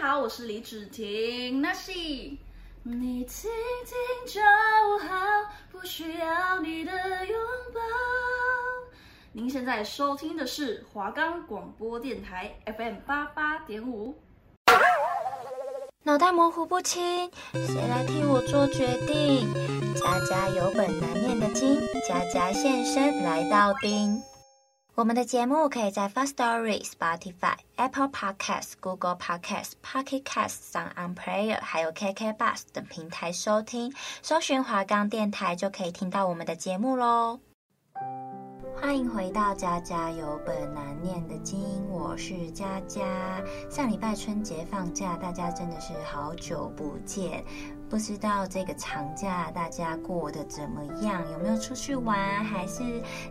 好，我是李芷婷，那是你听听就好，不需要你的拥抱。您现在收听的是华冈广播电台 FM 八八点五。脑袋模糊不清，谁来替我做决定？家家有本难念的经，家家现身来到丁。我们的节目可以在 Firstory、Spotify、Apple Podcasts、Google Podcasts、Pocket Casts、SoundOn Player，还有 KK Bus 等平台收听，搜寻华冈电台就可以听到我们的节目喽。欢迎回到家家有本难念的经，我是佳佳。上礼拜春节放假，大家真的是好久不见。不知道这个长假大家过得怎么样？有没有出去玩，还是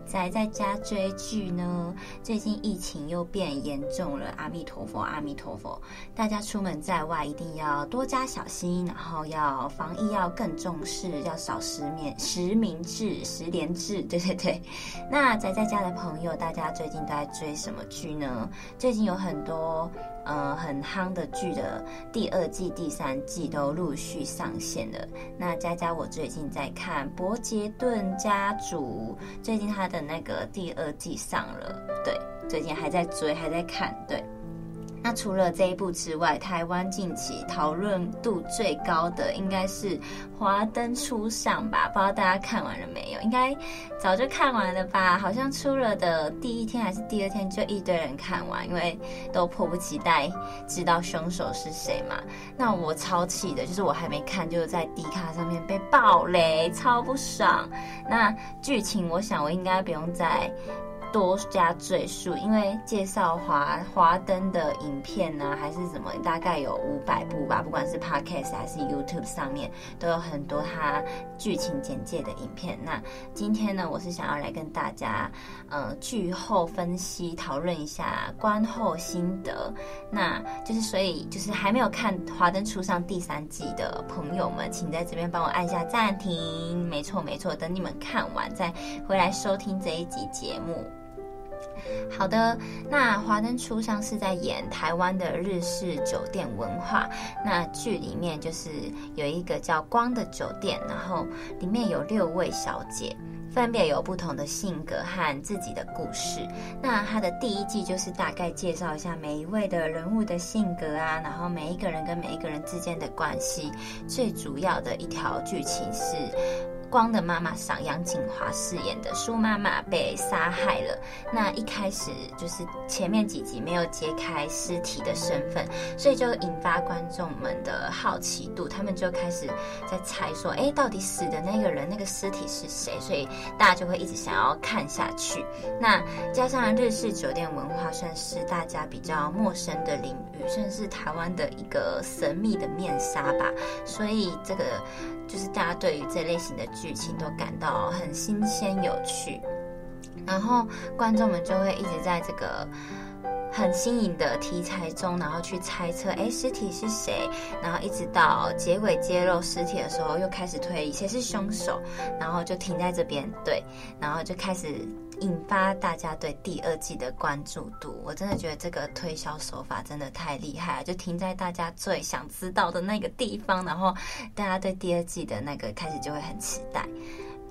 宅在家追剧呢？最近疫情又变严重了，阿弥陀佛，阿弥陀佛！大家出门在外一定要多加小心，然后要防疫要更重视，要少实名实名制、实联制，对对对。那宅在家的朋友，大家最近都在追什么剧呢？最近有很多。呃，很夯的剧的第二季、第三季都陆续上线了。那佳佳，我最近在看《伯杰顿家族》，最近他的那个第二季上了，对，最近还在追，还在看，对。那除了这一部之外，台湾近期讨论度最高的应该是《华灯初上》吧？不知道大家看完了没有？应该早就看完了吧？好像出了的第一天还是第二天就一堆人看完，因为都迫不及待知道凶手是谁嘛。那我超气的，就是我还没看，就在 D 卡上面被爆雷，超不爽。那剧情，我想我应该不用再。多加赘述，因为介绍华华灯的影片呢、啊，还是什么，大概有五百部吧。不管是 Podcast 还是 YouTube 上面，都有很多它剧情简介的影片。那今天呢，我是想要来跟大家，呃，剧后分析讨论一下观后心得。那就是，所以就是还没有看《华灯初上》第三季的朋友们，请在这边帮我按下暂停。没错，没错，等你们看完再回来收听这一集节目。好的，那《华灯初上》是在演台湾的日式酒店文化。那剧里面就是有一个叫光的酒店，然后里面有六位小姐，分别有不同的性格和自己的故事。那它的第一季就是大概介绍一下每一位的人物的性格啊，然后每一个人跟每一个人之间的关系。最主要的一条剧情是。光的妈妈桑杨谨华饰演的苏妈妈被杀害了。那一开始就是前面几集没有揭开尸体的身份，所以就引发观众们的好奇度，他们就开始在猜说，哎，到底死的那个人那个尸体是谁？所以大家就会一直想要看下去。那加上日式酒店文化算是大家比较陌生的领域，算是台湾的一个神秘的面纱吧。所以这个。就是大家对于这类型的剧情都感到很新鲜有趣，然后观众们就会一直在这个很新颖的题材中，然后去猜测，哎，尸体是谁？然后一直到结尾揭露尸体的时候，又开始推理谁是凶手，然后就停在这边，对，然后就开始。引发大家对第二季的关注度，我真的觉得这个推销手法真的太厉害了，就停在大家最想知道的那个地方，然后大家对第二季的那个开始就会很期待。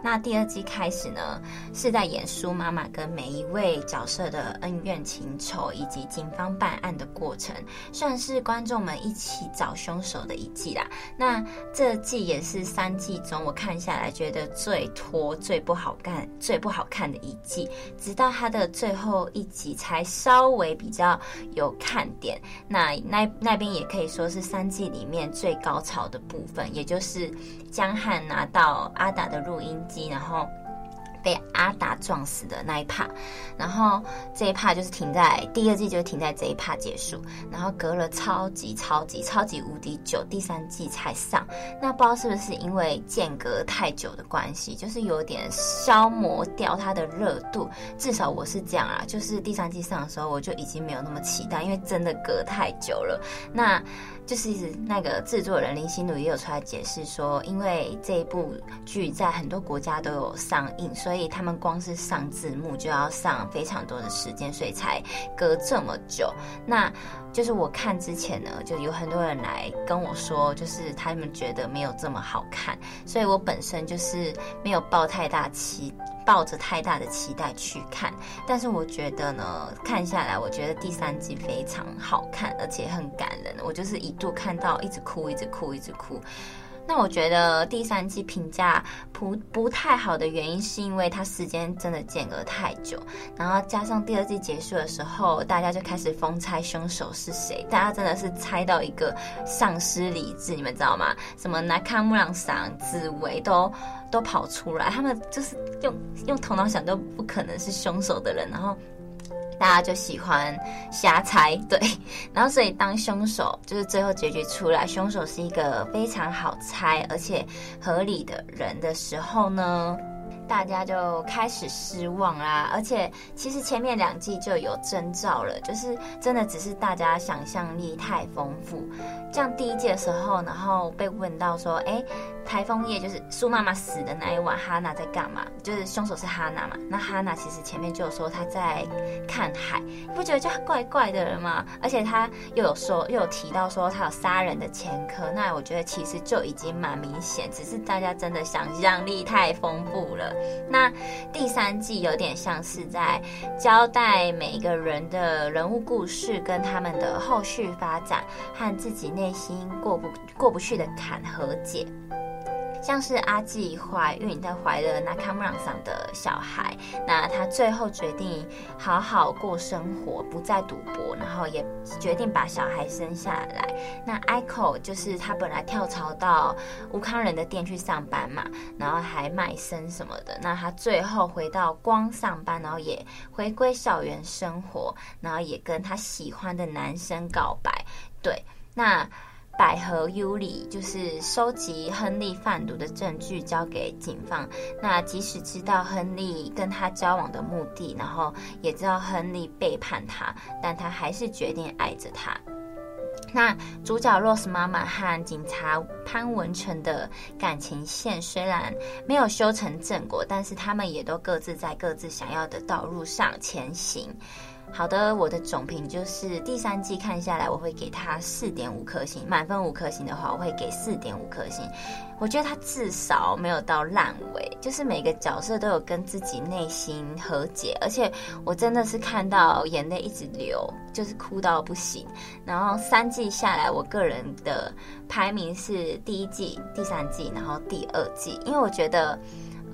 那第二季开始呢，是在演苏妈妈跟每一位角色的恩怨情仇，以及警方办案的过程，算是观众们一起找凶手的一季啦。那这季也是三季中我看下来觉得最拖、最不好看、最不好看的一季，直到它的最后一集才稍微比较有看点。那那那边也可以说是三季里面最高潮的部分，也就是江汉拿到阿达的录音机，然后被阿达撞死的那一趴，然后这一趴就是停在第二季，就停在这一趴结束，然后隔了超级超级超级无敌久，第三季才上。那不知道是不是因为间隔太久的关系，就是有点消磨掉它的热度。至少我是这样啊，就是第三季上的时候，我就已经没有那么期待，因为真的隔太久了。那就是那个制作人林心如也有出来解释说，因为这一部剧在很多国家都有上映，所以他们光是上字幕就要上非常多的时间，所以才隔这么久。那就是我看之前呢，就有很多人来跟我说，就是他们觉得没有这么好看，所以我本身就是没有抱太大期，抱着太大的期待去看。但是我觉得呢，看下来，我觉得第三季非常好看，而且很感人。我就是一度看到一直哭，一直哭，一直哭。那我觉得第三季评价不不太好的原因，是因为它时间真的间隔太久，然后加上第二季结束的时候，大家就开始疯猜凶手是谁，大家真的是猜到一个丧失理智，你们知道吗？什么拿卡木朗桑、紫薇都都跑出来，他们就是用用头脑想都不可能是凶手的人，然后。大家就喜欢瞎猜，对，然后所以当凶手就是最后结局出来，凶手是一个非常好猜而且合理的人的时候呢，大家就开始失望啦。而且其实前面两季就有征兆了，就是真的只是大家想象力太丰富。像第一季的时候，然后被问到说，哎。台风夜就是苏妈妈死的那一晚，哈娜在干嘛？就是凶手是哈娜嘛？那哈娜其实前面就有说她在看海，你不觉得就怪怪的了吗？而且她又有说又有提到说她有杀人的前科，那我觉得其实就已经蛮明显，只是大家真的想象力太丰富了。那第三季有点像是在交代每一个人的人物故事跟他们的后续发展，和自己内心过不过不去的坎和解。像是阿纪怀孕，她怀了那卡木朗桑的小孩，那她最后决定好好过生活，不再赌博，然后也决定把小孩生下来。那 Aiko 就是她本来跳槽到吴慷仁的店去上班嘛，然后还卖身什么的。那她最后回到光上班，然后也回归校园生活，然后也跟她喜欢的男生告白。对，那。百合尤里就是收集亨利贩毒的证据交给警方。那即使知道亨利跟他交往的目的，然后也知道亨利背叛他，但他还是决定爱着他。那主角 Rose 妈妈和警察潘文成的感情线虽然没有修成正果，但是他们也都各自在各自想要的道路上前行。好的，我的总评就是第三季看下来，我会给他四点五颗星。满分五颗星的话，我会给四点五颗星。我觉得他至少没有到烂尾，就是每个角色都有跟自己内心和解，而且我真的是看到眼泪一直流，就是哭到不行。然后三季下来，我个人的排名是第一季、第三季，然后第二季，因为我觉得。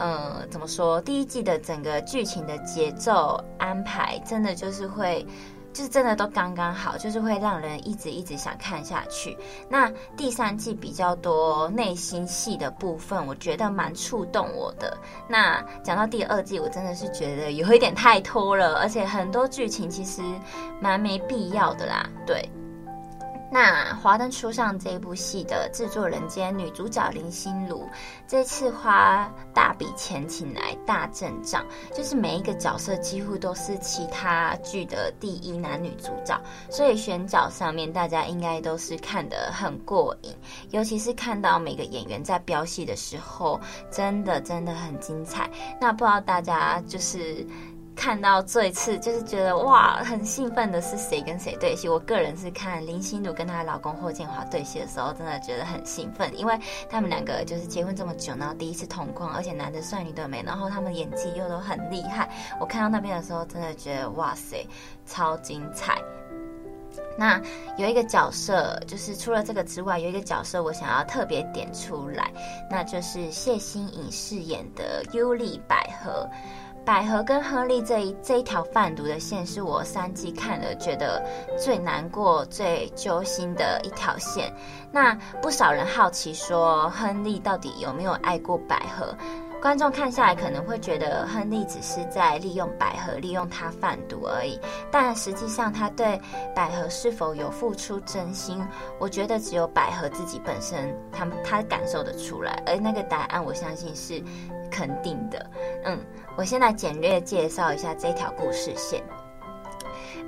嗯，怎么说？第一季的整个剧情的节奏安排，真的就是会，就是真的都刚刚好，就是会让人一直一直想看下去。那第三季比较多内心戏的部分，我觉得蛮触动我的。那讲到第二季，我真的是觉得有一点太拖了，而且很多剧情其实蛮没必要的啦。对。那《华灯初上》这一部戏的制作人兼女主角林心如，这次花大笔钱请来大阵仗，就是每一个角色几乎都是其他剧的第一男女主角，所以选角上面大家应该都是看得很过瘾，尤其是看到每个演员在飙戏的时候，真的真的很精彩。那不知道大家就是。看到这一次，就是觉得哇，很兴奋的是谁跟谁对戏。我个人是看林心如跟她老公霍建华对戏的时候，真的觉得很兴奋，因为他们两个就是结婚这么久，然后第一次同框，而且男的帅，女的美，然后他们演技又都很厉害。我看到那边的时候，真的觉得哇塞，超精彩。那有一个角色，就是除了这个之外，有一个角色我想要特别点出来，那就是谢欣颖饰演的尤里百合。百合跟亨利这一这一条贩毒的线，是我三季看了觉得最难过、最揪心的一条线。那不少人好奇说，亨利到底有没有爱过百合？观众看下来可能会觉得亨利只是在利用百合，利用他贩毒而已。但实际上，他对百合是否有付出真心，我觉得只有百合自己本身，他他感受得出来。而那个答案，我相信是肯定的。嗯，我先来简略介绍一下这条故事线。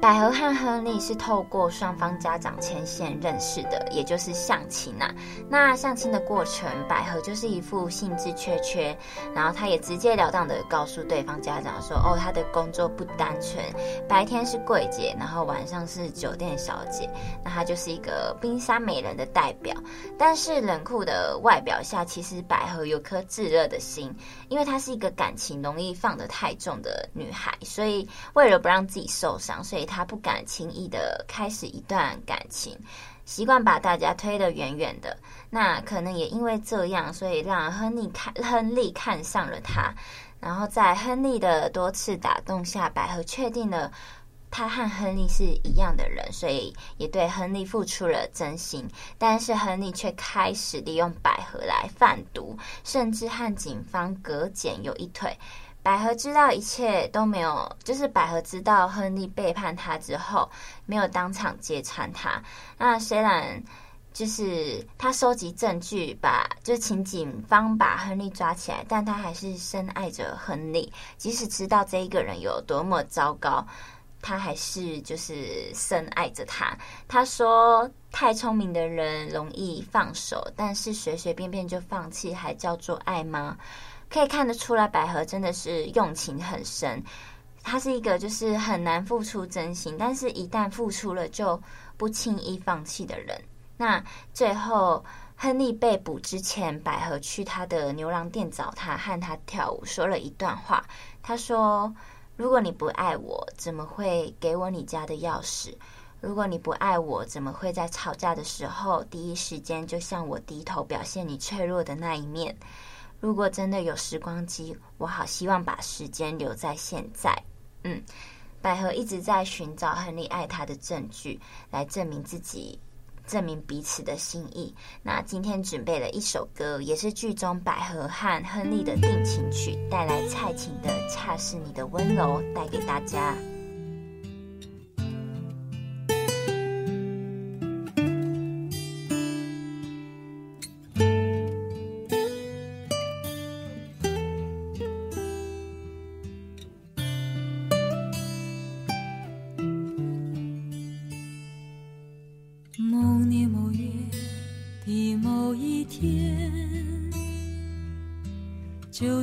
百合和亨利是透过双方家长牵线认识的，也就是相亲、啊。那相亲的过程，百合就是一副兴致缺缺，然后他也直截了当的告诉对方家长说：“哦，他的工作不单纯，白天是柜姐，然后晚上是酒店小姐，那他就是一个冰山美人的代表。但是冷酷的外表下，其实百合有颗炙热的心，因为她是一个感情容易放得太重的女孩，所以为了不让自己受伤，所以她。他不敢轻易的开始一段感情，习惯把大家推得远远的。那可能也因为这样，所以让亨利看亨利看上了他。然后在亨利的多次打动下，百合确定了他和亨利是一样的人，所以也对亨利付出了真心。但是亨利却开始利用百合来贩毒，甚至和警方隔检有一腿。百合知道一切都没有，就是百合知道亨利背叛她之后，没有当场揭穿他。那虽然就是他收集证据，把就请警方把亨利抓起来，但他还是深爱着亨利。即使知道这一个人有多么糟糕，他还是就是深爱着他。他说：“太聪明的人容易放手，但是随随便便就放弃，还叫做爱吗？”可以看得出来，百合真的是用情很深。她是一个就是很难付出真心，但是一旦付出了就不轻易放弃的人。那最后亨利被捕之前，百合去他的牛郎店找他，和他跳舞，说了一段话。他说：“如果你不爱我，怎么会给我你家的钥匙？如果你不爱我，怎么会在吵架的时候第一时间就向我低头，表现你脆弱的那一面？”如果真的有时光机，我好希望把时间留在现在。嗯，百合一直在寻找亨利爱她的证据，来证明自己，证明彼此的心意。那今天准备了一首歌，也是剧中百合和亨利的定情曲，带来蔡琴的《恰是你的温柔》，带给大家。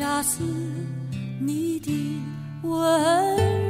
恰似你的温柔。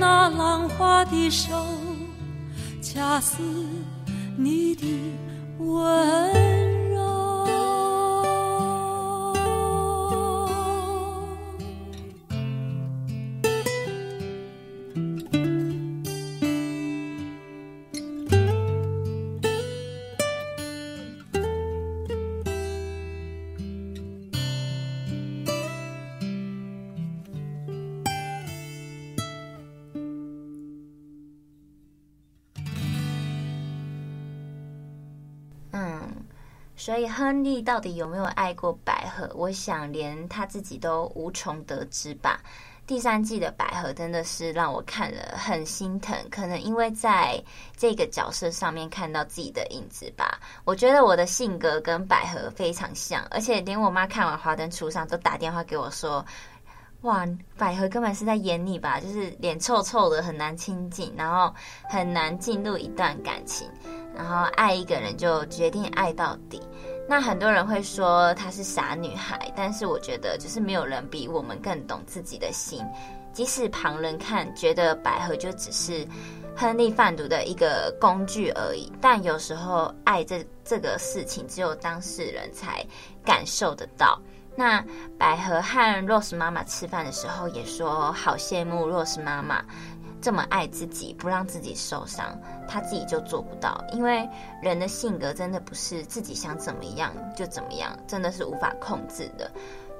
那浪花的手，恰似你的温。所以亨利到底有没有爱过百合？我想连他自己都无从得知吧。第三季的百合真的是让我看了很心疼，可能因为在这个角色上面看到自己的影子吧。我觉得我的性格跟百合非常像，而且连我妈看完《华灯初上》都打电话给我说：“哇，百合根本是在演你吧？就是脸臭臭的，很难亲近，然后很难进入一段感情。”然后爱一个人就决定爱到底，那很多人会说她是傻女孩，但是我觉得就是没有人比我们更懂自己的心。即使旁人看觉得百合就只是亨利贩毒的一个工具而已，但有时候爱这这个事情只有当事人才感受得到。那百合和 Rose 妈妈吃饭的时候也说好羡慕 Rose 妈妈。这么爱自己，不让自己受伤，他自己就做不到。因为人的性格真的不是自己想怎么样就怎么样，真的是无法控制的。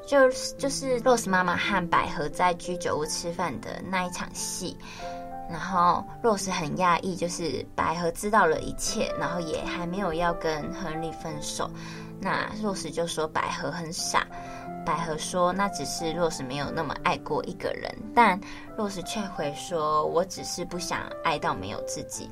就是就是 Rose 妈妈和百合在居酒屋吃饭的那一场戏，然后 Rose 很讶异，就是百合知道了一切，然后也还没有要跟亨利分手。那 Rose 就说百合很傻。百合说：“那只是若是没有那么爱过一个人。”但若是却回说：“我只是不想爱到没有自己。”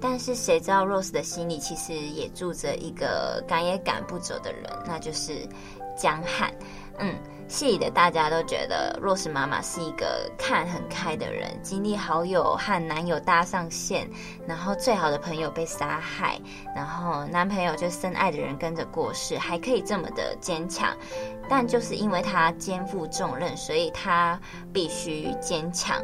但是谁知道 Rose 的心里其实也住着一个赶也赶不走的人，那就是江汉。嗯。戏里的大家都觉得若是妈妈是一个看很开的人，经历好友和男友搭上线，然后最好的朋友被杀害，然后男朋友就深爱的人跟着过世，还可以这么的坚强。但就是因为她肩负重任，所以她必须坚强。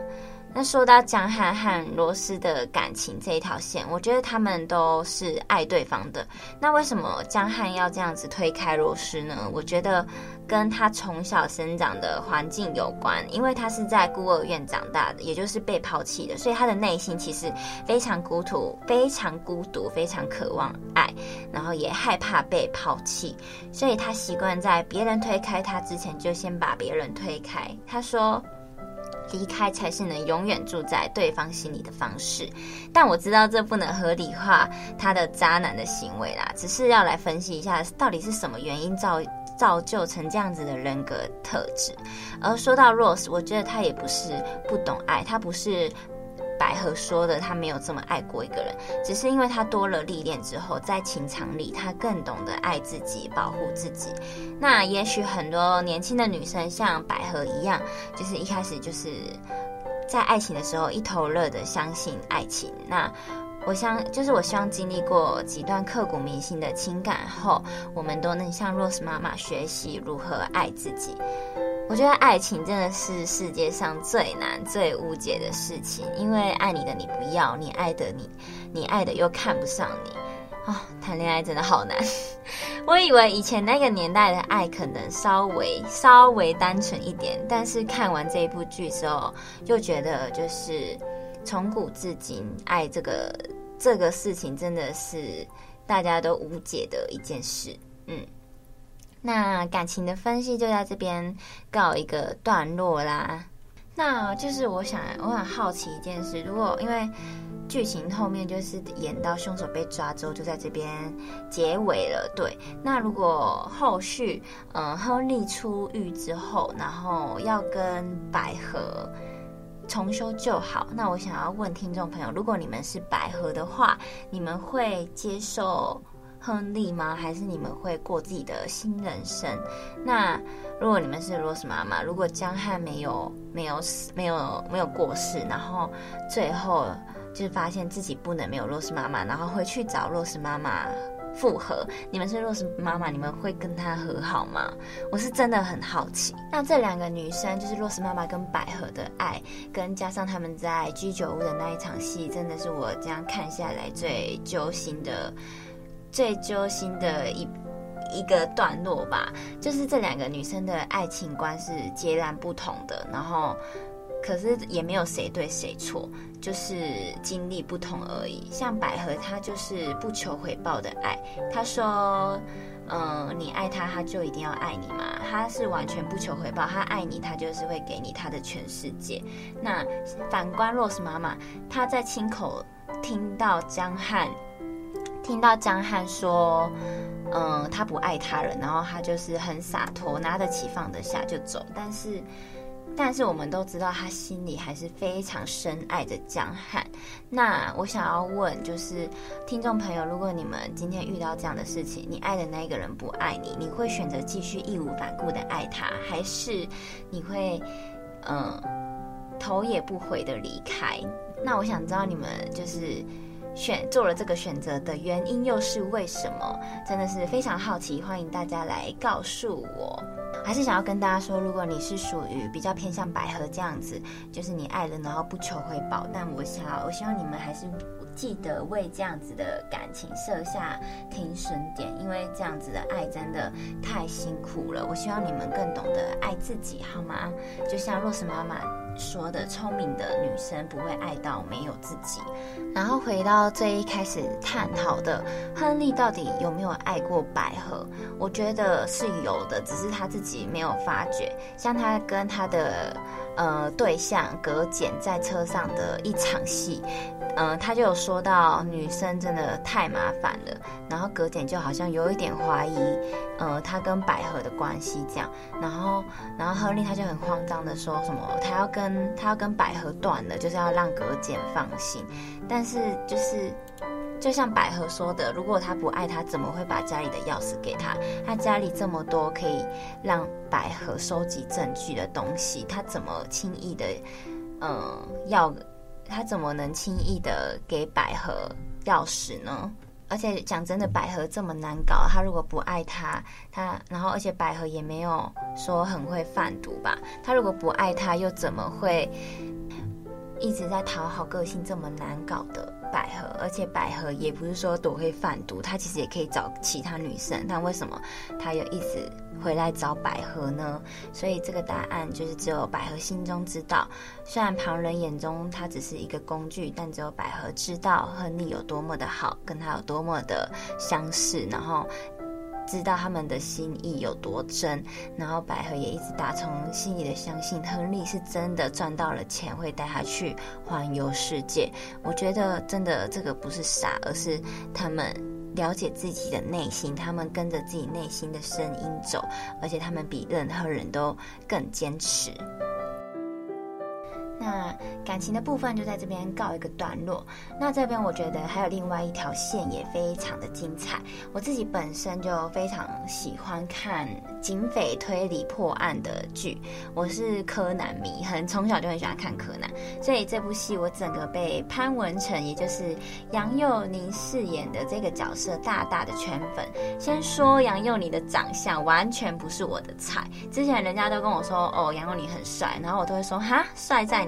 那说到江汉和罗斯的感情这一条线，我觉得他们都是爱对方的。那为什么江汉要这样子推开罗斯呢？我觉得跟他从小生长的环境有关，因为他是在孤儿院长大的，也就是被抛弃的，所以他的内心其实非常孤独，非常孤独，非常渴望爱，然后也害怕被抛弃，所以他习惯在别人推开他之前，就先把别人推开。他说。离开才是能永远住在对方心里的方式，但我知道这不能合理化他的渣男的行为啦，只是要来分析一下到底是什么原因造造就成这样子的人格特质。而说到 Rose，我觉得他也不是不懂爱，他不是。百合说的，他没有这么爱过一个人，只是因为他多了历练之后，在情场里，他更懂得爱自己，保护自己。那也许很多年轻的女生像百合一样，就是一开始就是在爱情的时候一头热的相信爱情。那我想，就是我希望经历过几段刻骨铭心的情感后，我们都能向 Rose 妈妈学习如何爱自己。我觉得爱情真的是世界上最难、最无解的事情，因为爱你的你不要，你爱的你，你爱的又看不上你，啊、谈恋爱真的好难。我以为以前那个年代的爱可能稍微稍微单纯一点，但是看完这一部剧之后，就觉得就是从古至今，爱这个这个事情真的是大家都无解的一件事，嗯。那感情的分析就在这边告一个段落啦。那就是我想，我很好奇一件事，如果因为剧情后面就是演到凶手被抓之后，就在这边结尾了。对，那如果后续，嗯、亨利出狱之后，然后要跟百合重修旧好，那我想要问听众朋友，如果你们是百合的话，你们会接受亨利吗？还是你们会过自己的新人生？那如果你们是罗斯妈妈，如果江汉没有没有死，没有没有过世，然后最后就是发现自己不能没有罗斯妈妈，然后回去找罗斯妈妈复合，你们是罗斯妈妈，你们会跟她和好吗？我是真的很好奇。那这两个女生，就是罗斯妈妈跟百合的爱，跟加上他们在居酒屋的那一场戏，真的是我这样看下来最揪心的。最揪心的一一个段落吧，就是这两个女生的爱情观是截然不同的，然后可是也没有谁对谁错，就是经历不同而已。像百合，她就是不求回报的爱。她说：“嗯，你爱他，他就一定要爱你吗？他是完全不求回报，他爱你，他就是会给你他的全世界。那反观 Rose 妈妈，她在亲口听到江汉。”听到江汉说，嗯，他不爱他人，然后他就是很洒脱，拿得起放得下就走。但是，但是我们都知道，他心里还是非常深爱着江汉。那我想要问，就是听众朋友，如果你们今天遇到这样的事情，你爱的那个人不爱你，你会选择继续义无反顾的爱他，还是你会，嗯，头也不回的离开？那我想知道你们就是。选做了这个选择的原因又是为什么？真的是非常好奇，欢迎大家来告诉我。还是想要跟大家说，如果你是属于比较偏向百合这样子，就是你爱了然后不求回报，但我想，我希望你们还是记得为这样子的感情设下停损点，因为这样子的爱真的太辛苦了。我希望你们更懂得爱自己，好吗？就像若斯妈妈。说的聪明的女生不会爱到没有自己。然后回到最一开始探讨的，亨利到底有没有爱过百合？我觉得是有的，只是他自己没有发觉。像他跟他的呃对象葛简在车上的一场戏。嗯、他就有说到女生真的太麻烦了，然后葛简就好像有一点怀疑，呃，他跟百合的关系这样，然后，然后亨利他就很慌张的说什么，他要跟他要跟百合断了，就是要让葛简放心，但是就是就像百合说的，如果他不爱他，怎么会把家里的钥匙给他？他家里这么多可以让百合收集证据的东西，他怎么轻易的，嗯、要？他怎么能轻易的给百合钥匙呢？而且讲真的，百合这么难搞，他如果不爱他，他然后而且百合也没有说很会贩毒吧？他如果不爱他，又怎么会一直在讨好个性这么难搞的百合？而且百合也不是说多会贩毒，他其实也可以找其他女生，但为什么他又一直？回来找百合呢？所以这个答案就是只有百合心中知道。虽然旁人眼中他只是一个工具，但只有百合知道亨利有多么的好，跟他有多么的相似，然后知道他们的心意有多真。然后百合也一直打从心里的相信亨利是真的赚到了钱，会带他去环游世界。我觉得真的这个不是傻，而是他们。了解自己的内心，他们跟着自己内心的声音走，而且他们比任何人都更坚持。那感情的部分就在这边告一个段落。那这边我觉得还有另外一条线也非常的精彩。我自己本身就非常喜欢看警匪推理破案的剧，我是柯南迷，很从小就很喜欢看柯南。所以这部戏我整个被潘文成，也就是杨佑宁饰演的这个角色大大的圈粉。先说杨佑宁的长相完全不是我的菜，之前人家都跟我说哦杨佑宁很帅，然后我都会说哈帅在。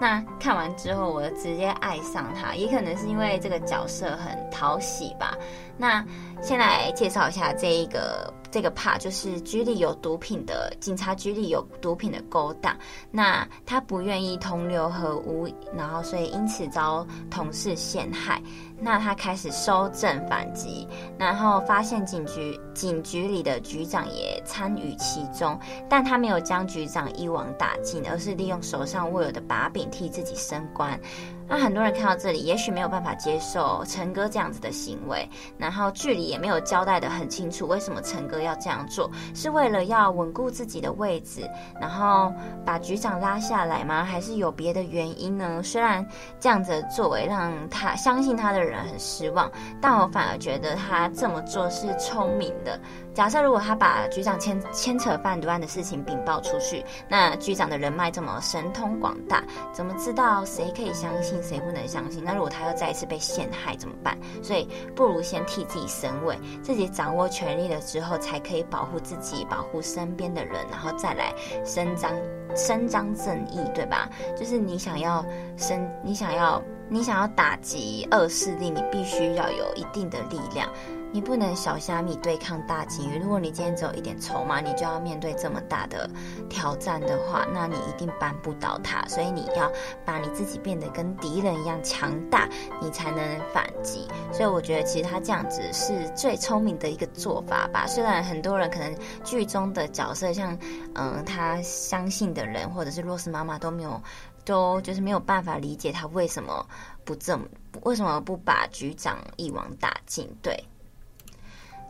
那看完之后，我直接爱上他，也可能是因为这个角色很讨喜吧。那先来介绍一下这一个这个 part，就是局里有毒品的警察局里有毒品的勾当，那他不愿意同流合污，然后所以因此遭同事陷害。那他开始收证反击，然后发现警局警局里的局长也参与其中，但他没有将局长一网打尽，而是利用手上握有的把柄替自己升官。那很多人看到这里，也许没有办法接受陈哥这样子的行为，然后剧里也没有交代得很清楚，为什么陈哥要这样做，是为了要稳固自己的位置，然后把局长拉下来吗？还是有别的原因呢？虽然这样子作为让他相信他的人很失望，但我反而觉得他这么做是聪明的。假设如果他把局长牵牵扯贩毒案的事情禀报出去，那局长的人脉这么神通广大，怎么知道谁可以相信，谁不能相信？那如果他又再一次被陷害怎么办？所以不如先替自己升位，自己掌握权力了之后，才可以保护自己，保护身边的人，然后再来伸张伸张正义，对吧？就是你想要伸，你想要你想要打击恶势力，你必须要有一定的力量。你不能小虾米对抗大鲸鱼。如果你今天只有一点筹码，你就要面对这么大的挑战的话，那你一定扳不倒他。所以你要把你自己变得跟敌人一样强大，你才能反击。所以我觉得其实他这样子是最聪明的一个做法吧。虽然很多人可能剧中的角色像，嗯，他相信的人或者是洛斯妈妈都没有，都就是没有办法理解他为什么不这么，为什么不把局长一网打尽？对。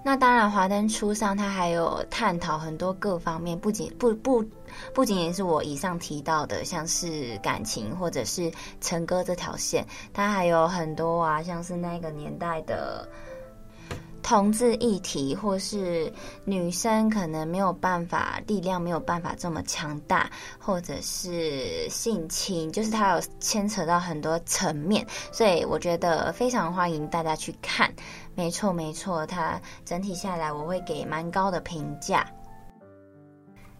那当然，华灯初上，它还有探讨很多各方面，不仅不不不仅仅是我以上提到的，像是感情或者是成哥这条线，它还有很多啊，像是那个年代的。同志议题，或是女生可能没有办法，力量没有办法这么强大，或者是性侵，就是它有牵扯到很多层面，所以我觉得非常欢迎大家去看。没错，没错，它整体下来我会给蛮高的评价。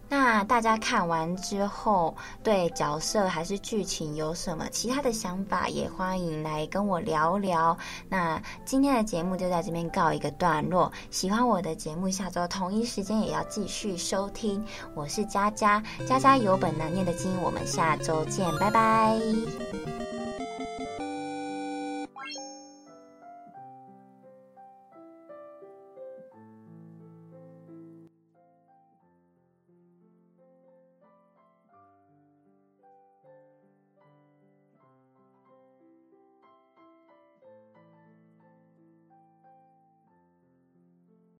那大家看完之后，对角色还是剧情有什么其他的想法，也欢迎来跟我聊聊。那今天的节目就在这边告一个段落。喜欢我的节目，下周同一时间也要继续收听。我是佳佳，佳佳有本难念的经，我们下周见，拜拜。